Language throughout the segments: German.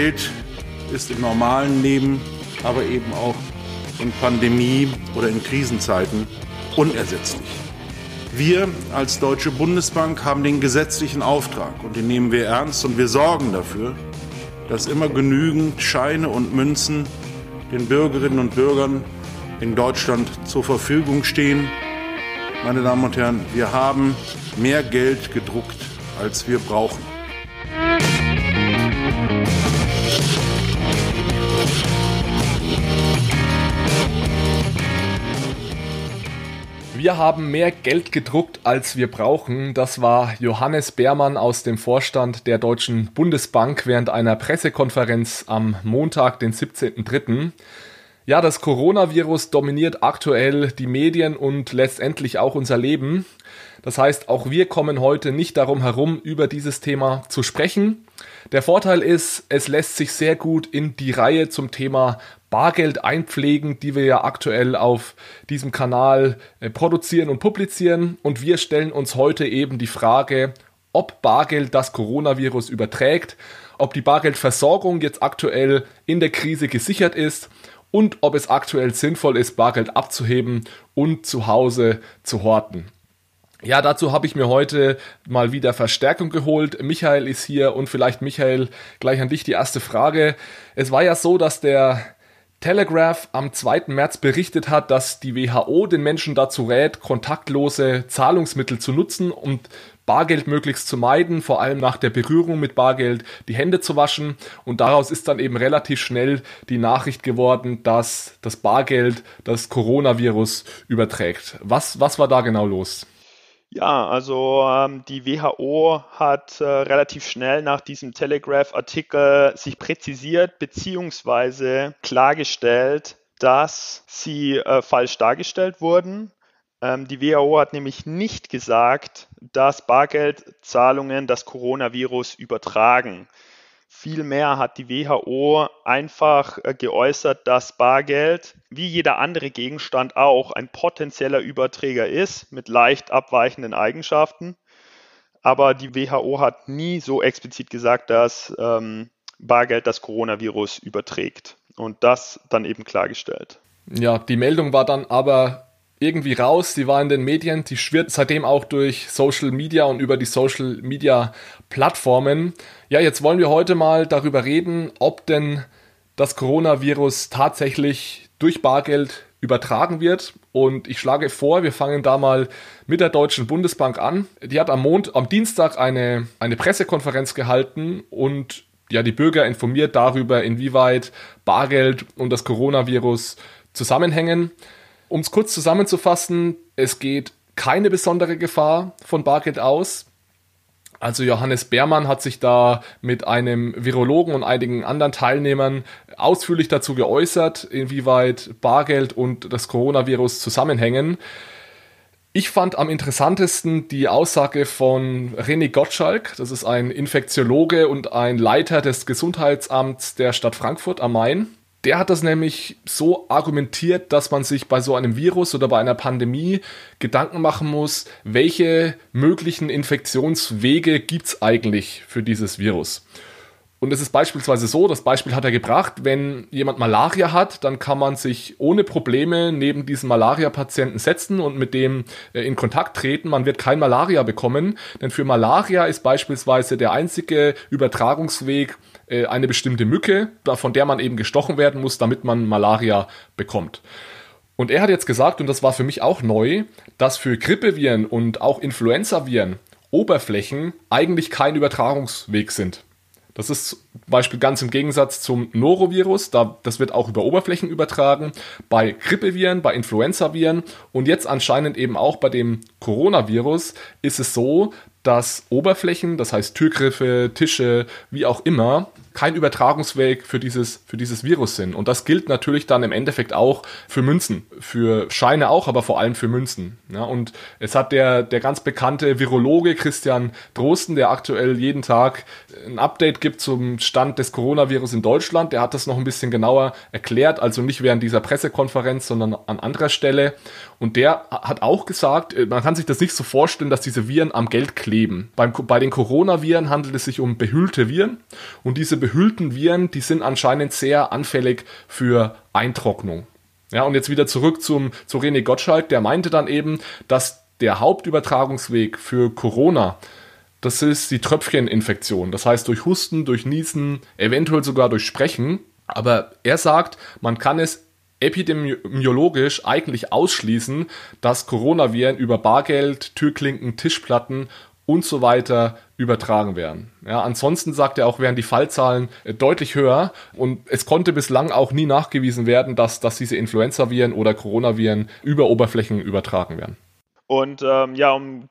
Geld ist im normalen Leben, aber eben auch in Pandemie oder in Krisenzeiten unersetzlich. Wir als Deutsche Bundesbank haben den gesetzlichen Auftrag und den nehmen wir ernst und wir sorgen dafür, dass immer genügend Scheine und Münzen den Bürgerinnen und Bürgern in Deutschland zur Verfügung stehen. Meine Damen und Herren, wir haben mehr Geld gedruckt, als wir brauchen. Wir haben mehr Geld gedruckt, als wir brauchen. Das war Johannes Beermann aus dem Vorstand der Deutschen Bundesbank während einer Pressekonferenz am Montag, den 17.03. Ja, das Coronavirus dominiert aktuell die Medien und letztendlich auch unser Leben. Das heißt, auch wir kommen heute nicht darum herum, über dieses Thema zu sprechen. Der Vorteil ist, es lässt sich sehr gut in die Reihe zum Thema Bargeld einpflegen, die wir ja aktuell auf diesem Kanal äh, produzieren und publizieren. Und wir stellen uns heute eben die Frage, ob Bargeld das Coronavirus überträgt, ob die Bargeldversorgung jetzt aktuell in der Krise gesichert ist und ob es aktuell sinnvoll ist, Bargeld abzuheben und zu Hause zu horten. Ja, dazu habe ich mir heute mal wieder Verstärkung geholt. Michael ist hier und vielleicht Michael gleich an dich die erste Frage. Es war ja so, dass der Telegraph am 2. März berichtet hat, dass die WHO den Menschen dazu rät, kontaktlose Zahlungsmittel zu nutzen und Bargeld möglichst zu meiden, vor allem nach der Berührung mit Bargeld die Hände zu waschen. Und daraus ist dann eben relativ schnell die Nachricht geworden, dass das Bargeld das Coronavirus überträgt. Was, was war da genau los? Ja, also ähm, die WHO hat äh, relativ schnell nach diesem Telegraph-Artikel sich präzisiert bzw. klargestellt, dass sie äh, falsch dargestellt wurden. Ähm, die WHO hat nämlich nicht gesagt, dass Bargeldzahlungen das Coronavirus übertragen. Vielmehr hat die WHO einfach äh, geäußert, dass Bargeld, wie jeder andere Gegenstand auch, ein potenzieller Überträger ist mit leicht abweichenden Eigenschaften. Aber die WHO hat nie so explizit gesagt, dass ähm, Bargeld das Coronavirus überträgt. Und das dann eben klargestellt. Ja, die Meldung war dann aber irgendwie raus. Sie war in den Medien, die schwirrt seitdem auch durch Social Media und über die Social Media Plattformen. Ja, jetzt wollen wir heute mal darüber reden, ob denn das Coronavirus tatsächlich durch Bargeld übertragen wird. Und ich schlage vor, wir fangen da mal mit der Deutschen Bundesbank an. Die hat am Mond, am Dienstag eine, eine Pressekonferenz gehalten und ja, die Bürger informiert darüber, inwieweit Bargeld und das Coronavirus zusammenhängen. Um es kurz zusammenzufassen, es geht keine besondere Gefahr von Bargeld aus. Also Johannes Beermann hat sich da mit einem Virologen und einigen anderen Teilnehmern ausführlich dazu geäußert, inwieweit Bargeld und das Coronavirus zusammenhängen. Ich fand am interessantesten die Aussage von René Gottschalk, das ist ein Infektiologe und ein Leiter des Gesundheitsamts der Stadt Frankfurt am Main. Der hat das nämlich so argumentiert, dass man sich bei so einem Virus oder bei einer Pandemie Gedanken machen muss, welche möglichen Infektionswege gibt's eigentlich für dieses Virus. Und es ist beispielsweise so, das Beispiel hat er gebracht, wenn jemand Malaria hat, dann kann man sich ohne Probleme neben diesen Malaria-Patienten setzen und mit dem äh, in Kontakt treten. Man wird kein Malaria bekommen, denn für Malaria ist beispielsweise der einzige Übertragungsweg äh, eine bestimmte Mücke, von der man eben gestochen werden muss, damit man Malaria bekommt. Und er hat jetzt gesagt, und das war für mich auch neu, dass für Grippeviren und auch Influenzaviren Oberflächen eigentlich kein Übertragungsweg sind. Das ist zum Beispiel ganz im Gegensatz zum Norovirus, da, das wird auch über Oberflächen übertragen, bei Grippeviren, bei Influenzaviren und jetzt anscheinend eben auch bei dem Coronavirus ist es so, dass Oberflächen, das heißt Türgriffe, Tische, wie auch immer, kein Übertragungsweg für dieses, für dieses Virus sind. Und das gilt natürlich dann im Endeffekt auch für Münzen, für Scheine auch, aber vor allem für Münzen. Ja, und es hat der, der ganz bekannte Virologe Christian Drosten, der aktuell jeden Tag ein Update gibt zum Stand des Coronavirus in Deutschland, der hat das noch ein bisschen genauer erklärt, also nicht während dieser Pressekonferenz, sondern an anderer Stelle. Und der hat auch gesagt, äh, man kann sich das nicht so vorstellen, dass diese Viren am Geld kleben. Beim, bei den Coronaviren handelt es sich um behüllte Viren und diese behüllten Viren, die sind anscheinend sehr anfällig für Eintrocknung. Ja, und jetzt wieder zurück zum, zu René Gottschalk, der meinte dann eben, dass der Hauptübertragungsweg für Corona, das ist die Tröpfcheninfektion. Das heißt durch Husten, durch Niesen, eventuell sogar durch Sprechen. Aber er sagt, man kann es epidemiologisch eigentlich ausschließen, dass Coronaviren über Bargeld, Türklinken, Tischplatten und so weiter übertragen werden. Ja, ansonsten sagt er auch, wären die Fallzahlen äh, deutlich höher und es konnte bislang auch nie nachgewiesen werden, dass, dass diese Influenza-Viren oder Coronaviren über Oberflächen übertragen werden. Und ähm, ja, um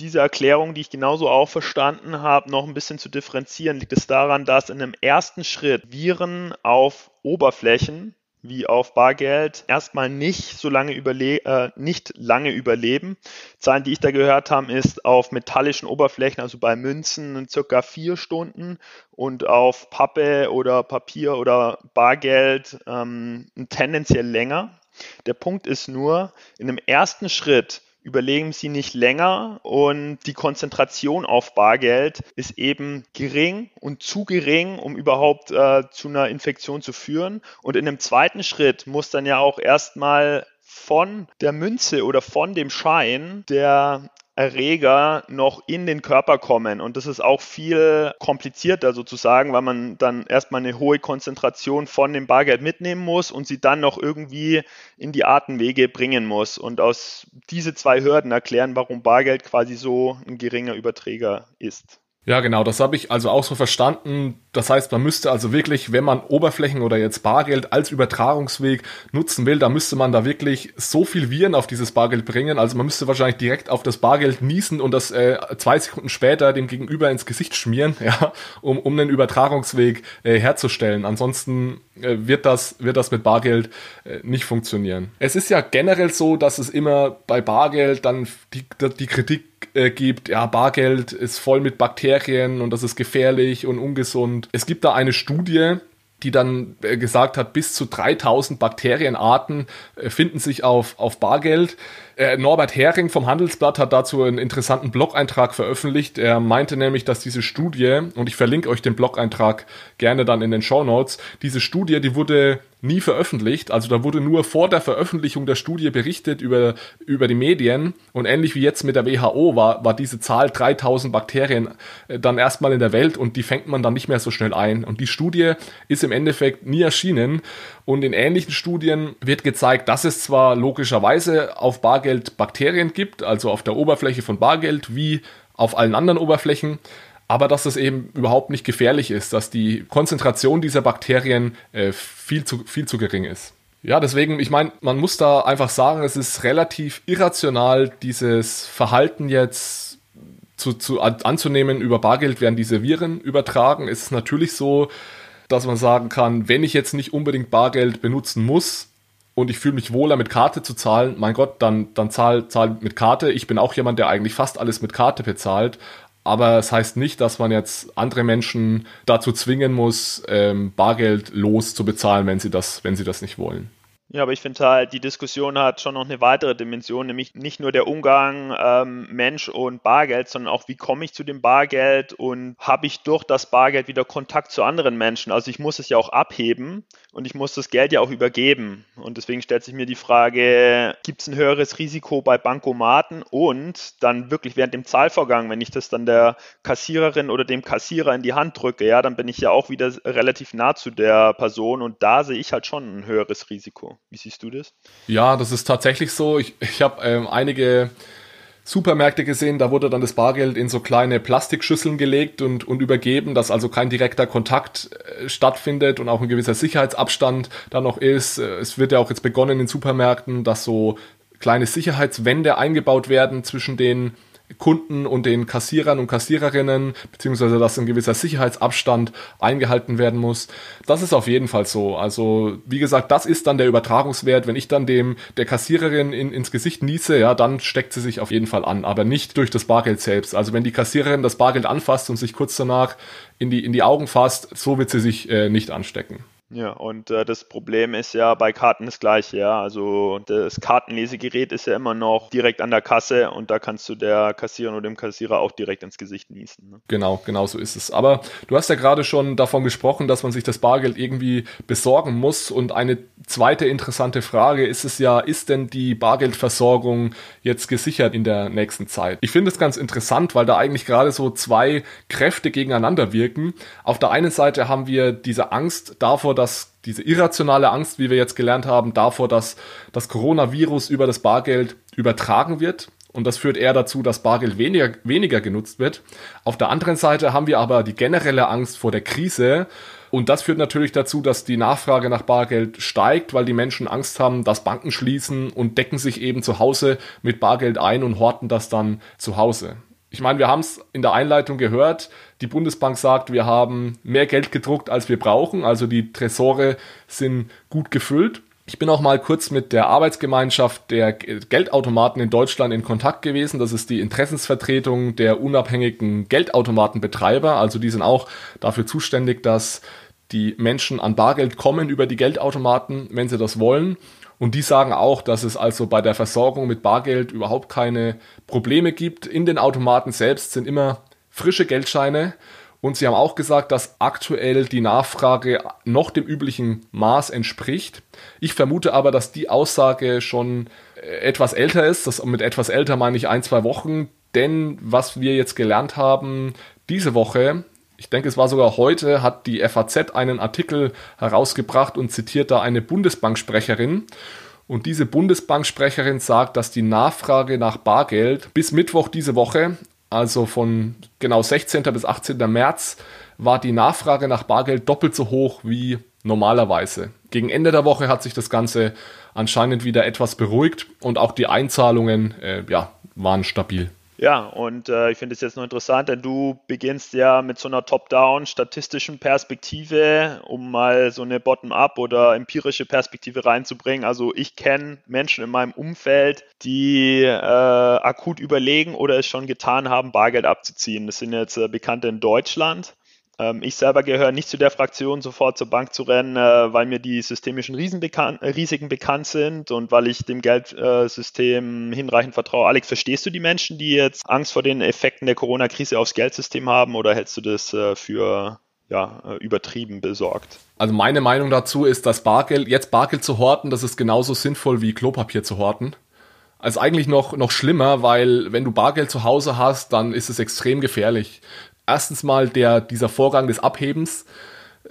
diese Erklärung, die ich genauso auch verstanden habe, noch ein bisschen zu differenzieren, liegt es daran, dass in einem ersten Schritt Viren auf Oberflächen wie auf Bargeld erstmal nicht so lange überle äh, nicht lange überleben. Zahlen, die ich da gehört habe, ist auf metallischen Oberflächen, also bei Münzen circa vier Stunden und auf Pappe oder Papier oder Bargeld ähm, tendenziell länger. Der Punkt ist nur, in einem ersten Schritt überlegen Sie nicht länger und die Konzentration auf Bargeld ist eben gering und zu gering, um überhaupt äh, zu einer Infektion zu führen. Und in einem zweiten Schritt muss dann ja auch erstmal von der Münze oder von dem Schein der Erreger noch in den Körper kommen. Und das ist auch viel komplizierter sozusagen, weil man dann erstmal eine hohe Konzentration von dem Bargeld mitnehmen muss und sie dann noch irgendwie in die Atemwege bringen muss. Und aus diese zwei Hürden erklären, warum Bargeld quasi so ein geringer Überträger ist. Ja, genau, das habe ich also auch so verstanden. Das heißt, man müsste also wirklich, wenn man Oberflächen oder jetzt Bargeld als Übertragungsweg nutzen will, da müsste man da wirklich so viel Viren auf dieses Bargeld bringen. Also man müsste wahrscheinlich direkt auf das Bargeld niesen und das äh, zwei Sekunden später dem Gegenüber ins Gesicht schmieren, ja, um, um einen Übertragungsweg äh, herzustellen. Ansonsten äh, wird, das, wird das mit Bargeld äh, nicht funktionieren. Es ist ja generell so, dass es immer bei Bargeld dann die, die Kritik äh, gibt, ja, Bargeld ist voll mit Bakterien und das ist gefährlich und ungesund. Es gibt da eine Studie, die dann äh, gesagt hat, bis zu 3000 Bakterienarten äh, finden sich auf, auf Bargeld. Äh, Norbert Hering vom Handelsblatt hat dazu einen interessanten Blog-Eintrag veröffentlicht. Er meinte nämlich, dass diese Studie, und ich verlinke euch den Blog-Eintrag gerne dann in den Show Notes, diese Studie, die wurde nie veröffentlicht. Also da wurde nur vor der Veröffentlichung der Studie berichtet über, über die Medien. Und ähnlich wie jetzt mit der WHO war, war diese Zahl 3000 Bakterien äh, dann erstmal in der Welt und die fängt man dann nicht mehr so schnell ein. Und die Studie ist im Endeffekt nie erschienen. Und in ähnlichen Studien wird gezeigt, dass es zwar logischerweise auf Bargeld Bakterien gibt, also auf der Oberfläche von Bargeld wie auf allen anderen Oberflächen, aber dass es eben überhaupt nicht gefährlich ist, dass die Konzentration dieser Bakterien äh, viel, zu, viel zu gering ist. Ja, deswegen, ich meine, man muss da einfach sagen, es ist relativ irrational, dieses Verhalten jetzt zu, zu, anzunehmen, über Bargeld werden diese Viren übertragen. Es ist natürlich so, dass man sagen kann, wenn ich jetzt nicht unbedingt Bargeld benutzen muss und ich fühle mich wohler mit Karte zu zahlen, mein Gott, dann, dann zahl, zahl mit Karte. Ich bin auch jemand, der eigentlich fast alles mit Karte bezahlt. Aber es heißt nicht, dass man jetzt andere Menschen dazu zwingen muss, ähm, Bargeld los zu bezahlen, wenn sie das, wenn sie das nicht wollen. Ja, aber ich finde halt, die Diskussion hat schon noch eine weitere Dimension, nämlich nicht nur der Umgang ähm, Mensch und Bargeld, sondern auch, wie komme ich zu dem Bargeld und habe ich durch das Bargeld wieder Kontakt zu anderen Menschen? Also ich muss es ja auch abheben und ich muss das Geld ja auch übergeben. Und deswegen stellt sich mir die Frage, gibt es ein höheres Risiko bei Bankomaten und dann wirklich während dem Zahlvorgang, wenn ich das dann der Kassiererin oder dem Kassierer in die Hand drücke, ja, dann bin ich ja auch wieder relativ nah zu der Person und da sehe ich halt schon ein höheres Risiko. Wie siehst du das? Ja, das ist tatsächlich so. Ich, ich habe ähm, einige Supermärkte gesehen, da wurde dann das Bargeld in so kleine Plastikschüsseln gelegt und, und übergeben, dass also kein direkter Kontakt äh, stattfindet und auch ein gewisser Sicherheitsabstand da noch ist. Äh, es wird ja auch jetzt begonnen in Supermärkten, dass so kleine Sicherheitswände eingebaut werden zwischen den Kunden und den Kassierern und Kassiererinnen, beziehungsweise dass ein gewisser Sicherheitsabstand eingehalten werden muss. Das ist auf jeden Fall so. Also, wie gesagt, das ist dann der Übertragungswert. Wenn ich dann dem, der Kassiererin in, ins Gesicht niese, ja, dann steckt sie sich auf jeden Fall an, aber nicht durch das Bargeld selbst. Also, wenn die Kassiererin das Bargeld anfasst und sich kurz danach in die, in die Augen fasst, so wird sie sich äh, nicht anstecken. Ja, und äh, das Problem ist ja bei Karten das gleiche, ja. Also das Kartenlesegerät ist ja immer noch direkt an der Kasse und da kannst du der Kassiererin oder dem Kassierer auch direkt ins Gesicht niesen. Ne? Genau, genau so ist es. Aber du hast ja gerade schon davon gesprochen, dass man sich das Bargeld irgendwie besorgen muss. Und eine zweite interessante Frage ist es ja, ist denn die Bargeldversorgung jetzt gesichert in der nächsten Zeit? Ich finde es ganz interessant, weil da eigentlich gerade so zwei Kräfte gegeneinander wirken. Auf der einen Seite haben wir diese Angst davor, dass diese irrationale Angst, wie wir jetzt gelernt haben, davor, dass das Coronavirus über das Bargeld übertragen wird. Und das führt eher dazu, dass Bargeld weniger, weniger genutzt wird. Auf der anderen Seite haben wir aber die generelle Angst vor der Krise. Und das führt natürlich dazu, dass die Nachfrage nach Bargeld steigt, weil die Menschen Angst haben, dass Banken schließen und decken sich eben zu Hause mit Bargeld ein und horten das dann zu Hause. Ich meine, wir haben es in der Einleitung gehört. Die Bundesbank sagt, wir haben mehr Geld gedruckt, als wir brauchen. Also die Tresore sind gut gefüllt. Ich bin auch mal kurz mit der Arbeitsgemeinschaft der Geldautomaten in Deutschland in Kontakt gewesen. Das ist die Interessensvertretung der unabhängigen Geldautomatenbetreiber. Also die sind auch dafür zuständig, dass die Menschen an Bargeld kommen über die Geldautomaten, wenn sie das wollen. Und die sagen auch, dass es also bei der Versorgung mit Bargeld überhaupt keine Probleme gibt. In den Automaten selbst sind immer frische Geldscheine. Und sie haben auch gesagt, dass aktuell die Nachfrage noch dem üblichen Maß entspricht. Ich vermute aber, dass die Aussage schon äh, etwas älter ist. Das, mit etwas älter meine ich ein, zwei Wochen. Denn was wir jetzt gelernt haben, diese Woche ich denke, es war sogar heute, hat die FAZ einen Artikel herausgebracht und zitiert da eine Bundesbanksprecherin. Und diese Bundesbanksprecherin sagt, dass die Nachfrage nach Bargeld bis Mittwoch diese Woche, also von genau 16. bis 18. März, war die Nachfrage nach Bargeld doppelt so hoch wie normalerweise. Gegen Ende der Woche hat sich das Ganze anscheinend wieder etwas beruhigt und auch die Einzahlungen äh, ja, waren stabil. Ja, und äh, ich finde es jetzt noch interessant, denn du beginnst ja mit so einer top-down statistischen Perspektive, um mal so eine bottom-up oder empirische Perspektive reinzubringen. Also ich kenne Menschen in meinem Umfeld, die äh, akut überlegen oder es schon getan haben, Bargeld abzuziehen. Das sind jetzt äh, Bekannte in Deutschland. Ähm, ich selber gehöre nicht zu der Fraktion, sofort zur Bank zu rennen, äh, weil mir die systemischen äh, Risiken bekannt sind und weil ich dem Geldsystem hinreichend vertraue. Alex, verstehst du die Menschen, die jetzt Angst vor den Effekten der Corona-Krise aufs Geldsystem haben oder hältst du das äh, für ja, übertrieben besorgt? Also meine Meinung dazu ist, dass Bargeld, jetzt Bargeld zu horten, das ist genauso sinnvoll wie Klopapier zu horten. Also eigentlich noch, noch schlimmer, weil wenn du Bargeld zu Hause hast, dann ist es extrem gefährlich erstens mal der, dieser Vorgang des Abhebens.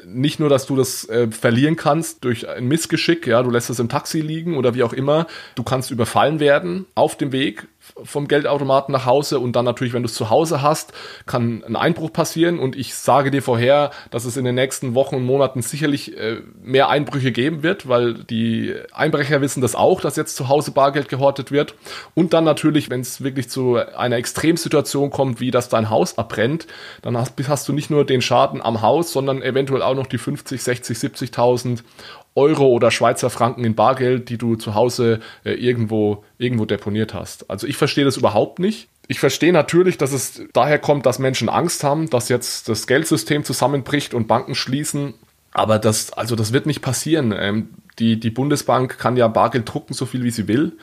Nicht nur, dass du das äh, verlieren kannst durch ein Missgeschick, ja, du lässt es im Taxi liegen oder wie auch immer. Du kannst überfallen werden auf dem Weg vom Geldautomaten nach Hause und dann natürlich, wenn du es zu Hause hast, kann ein Einbruch passieren und ich sage dir vorher, dass es in den nächsten Wochen und Monaten sicherlich äh, mehr Einbrüche geben wird, weil die Einbrecher wissen das auch, dass jetzt zu Hause Bargeld gehortet wird. Und dann natürlich, wenn es wirklich zu einer Extremsituation kommt, wie dass dein Haus abbrennt, dann hast, hast du nicht nur den Schaden am Haus, sondern eventuell auch noch die 50, 60, 70.000 Euro oder Schweizer Franken in Bargeld, die du zu Hause äh, irgendwo, irgendwo deponiert hast. Also ich verstehe das überhaupt nicht. Ich verstehe natürlich, dass es daher kommt, dass Menschen Angst haben, dass jetzt das Geldsystem zusammenbricht und Banken schließen. Aber das, also das wird nicht passieren. Ähm, die, die Bundesbank kann ja Bargeld drucken, so viel wie sie will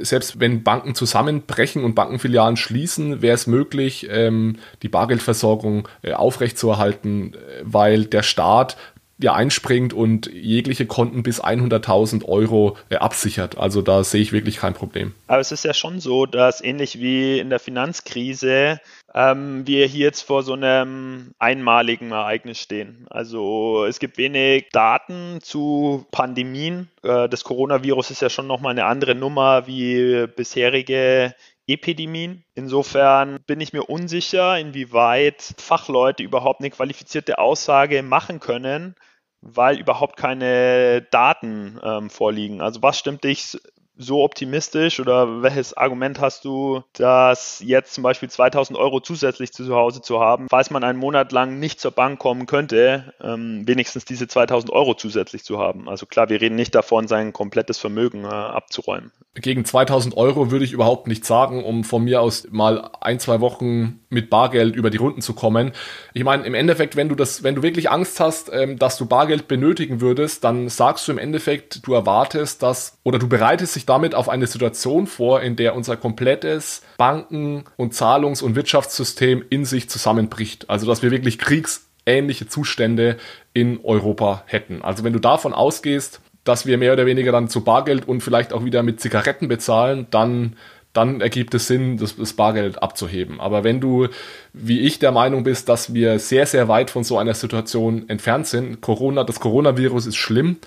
selbst wenn Banken zusammenbrechen und Bankenfilialen schließen, wäre es möglich, ähm, die Bargeldversorgung äh, aufrechtzuerhalten, äh, weil der Staat ja einspringt und jegliche Konten bis 100.000 Euro äh, absichert. Also da sehe ich wirklich kein Problem. Aber es ist ja schon so, dass ähnlich wie in der Finanzkrise ähm, wir hier jetzt vor so einem einmaligen Ereignis stehen. Also es gibt wenig Daten zu Pandemien. Äh, das Coronavirus ist ja schon nochmal eine andere Nummer wie bisherige Epidemien. Insofern bin ich mir unsicher, inwieweit Fachleute überhaupt eine qualifizierte Aussage machen können, weil überhaupt keine Daten ähm, vorliegen. Also was stimmt dich so optimistisch oder welches Argument hast du, dass jetzt zum Beispiel 2000 Euro zusätzlich zu Hause zu haben, falls man einen Monat lang nicht zur Bank kommen könnte, ähm, wenigstens diese 2000 Euro zusätzlich zu haben? Also klar, wir reden nicht davon, sein komplettes Vermögen äh, abzuräumen. Gegen 2000 Euro würde ich überhaupt nicht sagen, um von mir aus mal ein, zwei Wochen mit Bargeld über die Runden zu kommen. Ich meine, im Endeffekt, wenn du das, wenn du wirklich Angst hast, ähm, dass du Bargeld benötigen würdest, dann sagst du im Endeffekt, du erwartest, dass oder du bereitest dich damit auf eine Situation vor, in der unser komplettes Banken- und Zahlungs- und Wirtschaftssystem in sich zusammenbricht. Also dass wir wirklich kriegsähnliche Zustände in Europa hätten. Also wenn du davon ausgehst, dass wir mehr oder weniger dann zu Bargeld und vielleicht auch wieder mit Zigaretten bezahlen, dann dann ergibt es Sinn, das, das, Bargeld abzuheben. Aber wenn du, wie ich, der Meinung bist, dass wir sehr, sehr weit von so einer Situation entfernt sind, Corona, das Coronavirus ist schlimm,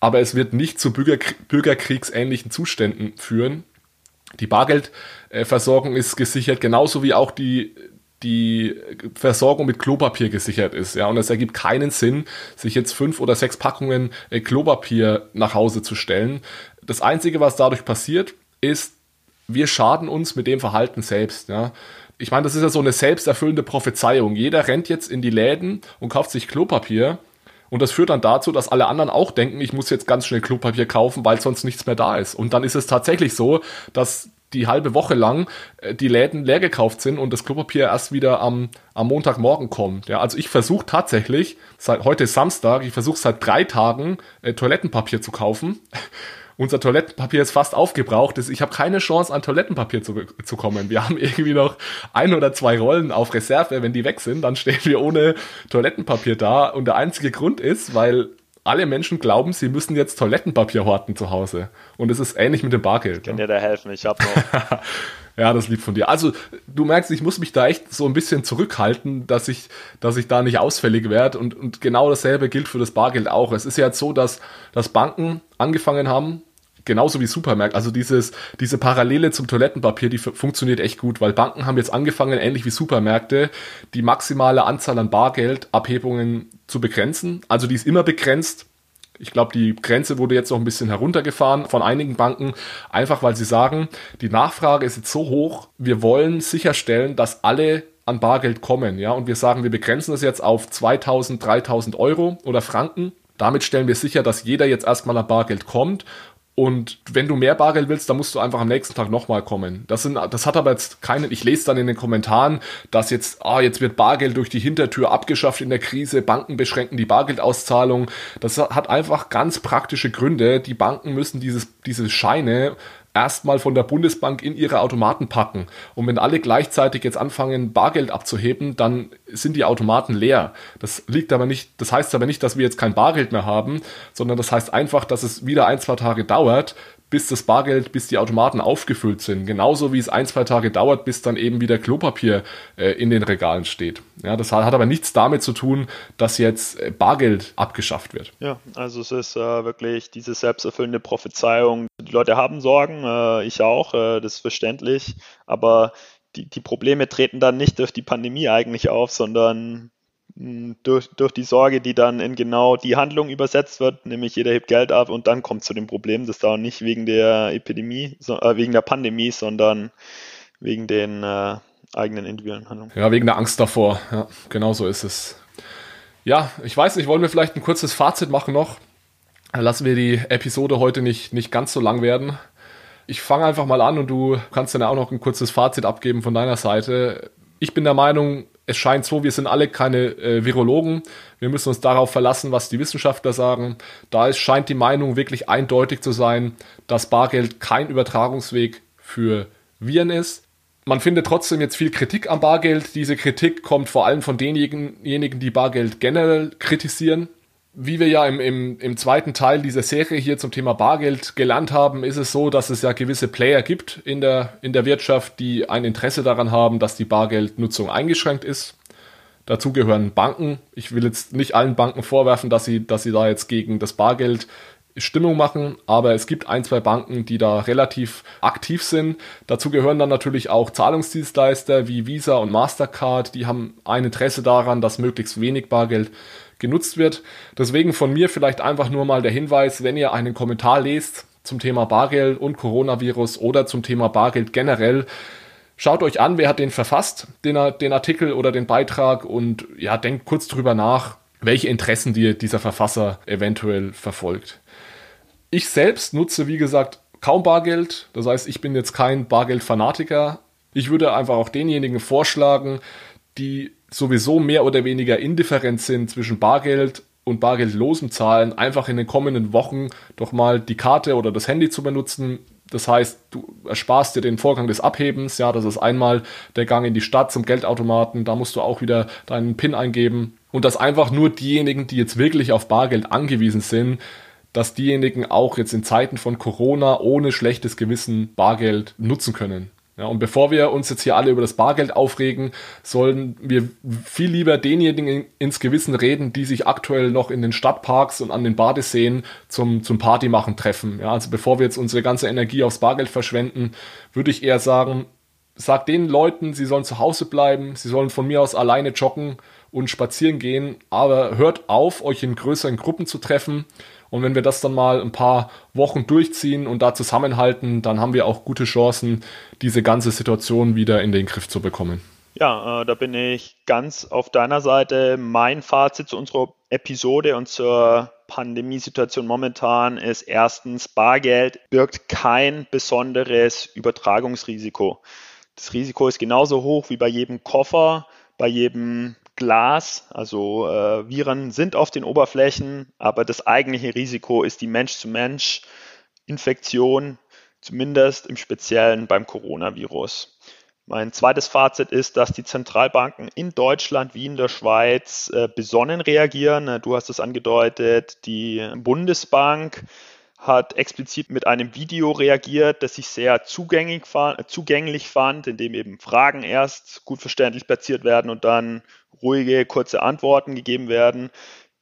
aber es wird nicht zu Bürgerkrie bürgerkriegsähnlichen Zuständen führen. Die Bargeldversorgung ist gesichert, genauso wie auch die, die Versorgung mit Klopapier gesichert ist. Ja, und es ergibt keinen Sinn, sich jetzt fünf oder sechs Packungen äh, Klopapier nach Hause zu stellen. Das Einzige, was dadurch passiert, ist, wir schaden uns mit dem Verhalten selbst. Ja. Ich meine, das ist ja so eine selbsterfüllende Prophezeiung. Jeder rennt jetzt in die Läden und kauft sich Klopapier und das führt dann dazu, dass alle anderen auch denken, ich muss jetzt ganz schnell Klopapier kaufen, weil sonst nichts mehr da ist. Und dann ist es tatsächlich so, dass die halbe Woche lang äh, die Läden leer gekauft sind und das Klopapier erst wieder am, am Montagmorgen kommt. Ja, also ich versuche tatsächlich, seit heute ist Samstag, ich versuche seit drei Tagen äh, Toilettenpapier zu kaufen unser Toilettenpapier ist fast aufgebraucht. Ich habe keine Chance, an Toilettenpapier zu, zu kommen. Wir haben irgendwie noch ein oder zwei Rollen auf Reserve. Wenn die weg sind, dann stehen wir ohne Toilettenpapier da. Und der einzige Grund ist, weil alle Menschen glauben, sie müssen jetzt Toilettenpapier horten zu Hause. Und es ist ähnlich mit dem Bargeld. Ich kann dir da helfen, ich habe noch. ja, das lieb von dir. Also, du merkst, ich muss mich da echt so ein bisschen zurückhalten, dass ich, dass ich da nicht ausfällig werde. Und, und genau dasselbe gilt für das Bargeld auch. Es ist ja jetzt so, dass, dass Banken angefangen haben, genauso wie Supermärkte. Also dieses, diese Parallele zum Toilettenpapier, die funktioniert echt gut, weil Banken haben jetzt angefangen, ähnlich wie Supermärkte, die maximale Anzahl an Bargeldabhebungen zu begrenzen. Also die ist immer begrenzt. Ich glaube, die Grenze wurde jetzt noch ein bisschen heruntergefahren von einigen Banken, einfach weil sie sagen, die Nachfrage ist jetzt so hoch, wir wollen sicherstellen, dass alle an Bargeld kommen, ja, und wir sagen, wir begrenzen das jetzt auf 2000, 3000 Euro oder Franken. Damit stellen wir sicher, dass jeder jetzt erstmal an Bargeld kommt und wenn du mehr Bargeld willst, dann musst du einfach am nächsten Tag nochmal kommen. Das, sind, das hat aber jetzt keinen, ich lese dann in den Kommentaren, dass jetzt, ah, jetzt wird Bargeld durch die Hintertür abgeschafft in der Krise, Banken beschränken die Bargeldauszahlung. Das hat einfach ganz praktische Gründe. Die Banken müssen dieses, diese Scheine erstmal von der Bundesbank in ihre Automaten packen. Und wenn alle gleichzeitig jetzt anfangen, Bargeld abzuheben, dann sind die Automaten leer. Das liegt aber nicht, das heißt aber nicht, dass wir jetzt kein Bargeld mehr haben, sondern das heißt einfach, dass es wieder ein, zwei Tage dauert, bis das Bargeld, bis die Automaten aufgefüllt sind. Genauso wie es ein, zwei Tage dauert, bis dann eben wieder Klopapier äh, in den Regalen steht. Ja, das hat, aber nichts damit zu tun, dass jetzt äh, Bargeld abgeschafft wird. Ja, also es ist äh, wirklich diese selbsterfüllende Prophezeiung. Die Leute haben Sorgen, äh, ich auch, äh, das ist verständlich, aber die, die Probleme treten dann nicht durch die Pandemie eigentlich auf, sondern durch, durch die Sorge, die dann in genau die Handlung übersetzt wird, nämlich jeder hebt Geld ab und dann kommt zu dem Problem, das da nicht wegen der Epidemie, so, äh, wegen der Pandemie, sondern wegen den äh, eigenen individuellen Handlungen. Ja, wegen der Angst davor. Ja, genau so ist es. Ja, ich weiß nicht, wollen wir vielleicht ein kurzes Fazit machen noch? Lassen wir die Episode heute nicht, nicht ganz so lang werden. Ich fange einfach mal an und du kannst dann auch noch ein kurzes Fazit abgeben von deiner Seite. Ich bin der Meinung, es scheint so, wir sind alle keine äh, Virologen. Wir müssen uns darauf verlassen, was die Wissenschaftler sagen. Da ist, scheint die Meinung wirklich eindeutig zu sein, dass Bargeld kein Übertragungsweg für Viren ist. Man findet trotzdem jetzt viel Kritik am Bargeld. Diese Kritik kommt vor allem von denjenigen, die Bargeld generell kritisieren wie wir ja im, im, im zweiten Teil dieser Serie hier zum Thema Bargeld gelernt haben, ist es so, dass es ja gewisse Player gibt in der, in der Wirtschaft, die ein Interesse daran haben, dass die Bargeldnutzung eingeschränkt ist. Dazu gehören Banken. Ich will jetzt nicht allen Banken vorwerfen, dass sie, dass sie da jetzt gegen das Bargeld Stimmung machen, aber es gibt ein, zwei Banken, die da relativ aktiv sind. Dazu gehören dann natürlich auch Zahlungsdienstleister wie Visa und Mastercard, die haben ein Interesse daran, dass möglichst wenig Bargeld genutzt wird. Deswegen von mir vielleicht einfach nur mal der Hinweis, wenn ihr einen Kommentar lest, zum Thema Bargeld und Coronavirus oder zum Thema Bargeld generell. Schaut euch an, wer hat den verfasst, den, den Artikel oder den Beitrag und ja, denkt kurz drüber nach, welche Interessen die, dieser Verfasser eventuell verfolgt. Ich selbst nutze, wie gesagt, kaum Bargeld. Das heißt, ich bin jetzt kein Bargeldfanatiker. Ich würde einfach auch denjenigen vorschlagen, die sowieso mehr oder weniger indifferent sind zwischen Bargeld und bargeldlosen Zahlen, einfach in den kommenden Wochen doch mal die Karte oder das Handy zu benutzen. Das heißt, du ersparst dir den Vorgang des Abhebens. Ja, das ist einmal der Gang in die Stadt zum Geldautomaten. Da musst du auch wieder deinen PIN eingeben. Und dass einfach nur diejenigen, die jetzt wirklich auf Bargeld angewiesen sind, dass diejenigen auch jetzt in Zeiten von Corona ohne schlechtes Gewissen Bargeld nutzen können. Ja, und bevor wir uns jetzt hier alle über das Bargeld aufregen, sollen wir viel lieber denjenigen ins Gewissen reden, die sich aktuell noch in den Stadtparks und an den Badeseen zum, zum Partymachen treffen. Ja, also bevor wir jetzt unsere ganze Energie aufs Bargeld verschwenden, würde ich eher sagen, sagt den Leuten, sie sollen zu Hause bleiben, sie sollen von mir aus alleine joggen und spazieren gehen, aber hört auf, euch in größeren Gruppen zu treffen und wenn wir das dann mal ein paar Wochen durchziehen und da zusammenhalten, dann haben wir auch gute Chancen, diese ganze Situation wieder in den Griff zu bekommen. Ja, äh, da bin ich ganz auf deiner Seite. Mein Fazit zu unserer Episode und zur Pandemiesituation momentan ist erstens, Bargeld birgt kein besonderes Übertragungsrisiko. Das Risiko ist genauso hoch wie bei jedem Koffer, bei jedem Glas, also äh, Viren sind auf den Oberflächen, aber das eigentliche Risiko ist die Mensch-zu-Mensch-Infektion, zumindest im Speziellen beim Coronavirus. Mein zweites Fazit ist, dass die Zentralbanken in Deutschland wie in der Schweiz äh, besonnen reagieren. Du hast es angedeutet, die Bundesbank hat explizit mit einem Video reagiert, das ich sehr zugänglich, zugänglich fand, in dem eben Fragen erst gut verständlich platziert werden und dann ruhige, kurze Antworten gegeben werden.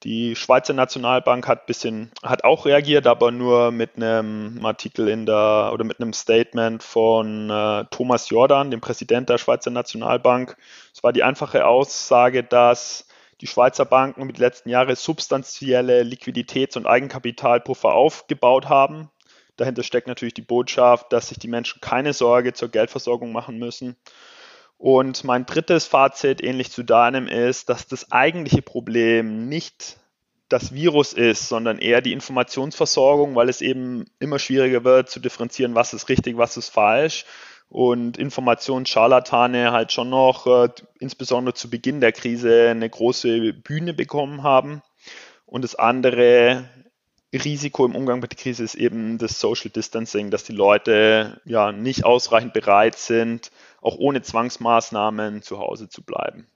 Die Schweizer Nationalbank hat bisschen, hat auch reagiert, aber nur mit einem Artikel in der oder mit einem Statement von äh, Thomas Jordan, dem Präsident der Schweizer Nationalbank. Es war die einfache Aussage, dass die Schweizer Banken über die letzten Jahre substanzielle Liquiditäts- und Eigenkapitalpuffer aufgebaut haben. Dahinter steckt natürlich die Botschaft, dass sich die Menschen keine Sorge zur Geldversorgung machen müssen. Und mein drittes Fazit, ähnlich zu deinem, ist, dass das eigentliche Problem nicht das Virus ist, sondern eher die Informationsversorgung, weil es eben immer schwieriger wird zu differenzieren, was ist richtig, was ist falsch. Und Informationsscharlatane halt schon noch, äh, insbesondere zu Beginn der Krise, eine große Bühne bekommen haben. Und das andere Risiko im Umgang mit der Krise ist eben das Social Distancing, dass die Leute ja nicht ausreichend bereit sind, auch ohne Zwangsmaßnahmen zu Hause zu bleiben.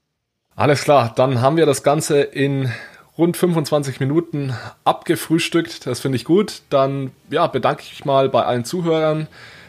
Alles klar, dann haben wir das Ganze in rund 25 Minuten abgefrühstückt. Das finde ich gut. Dann ja, bedanke ich mich mal bei allen Zuhörern.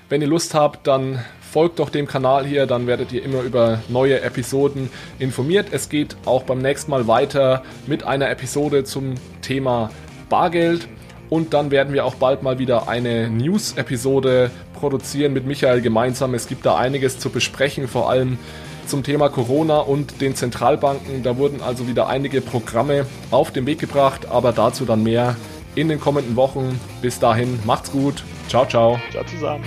Wenn ihr Lust habt, dann folgt doch dem Kanal hier, dann werdet ihr immer über neue Episoden informiert. Es geht auch beim nächsten Mal weiter mit einer Episode zum Thema Bargeld. Und dann werden wir auch bald mal wieder eine News-Episode produzieren mit Michael gemeinsam. Es gibt da einiges zu besprechen, vor allem zum Thema Corona und den Zentralbanken. Da wurden also wieder einige Programme auf den Weg gebracht, aber dazu dann mehr in den kommenden Wochen. Bis dahin, macht's gut. Ciao, ciao. Ciao zusammen.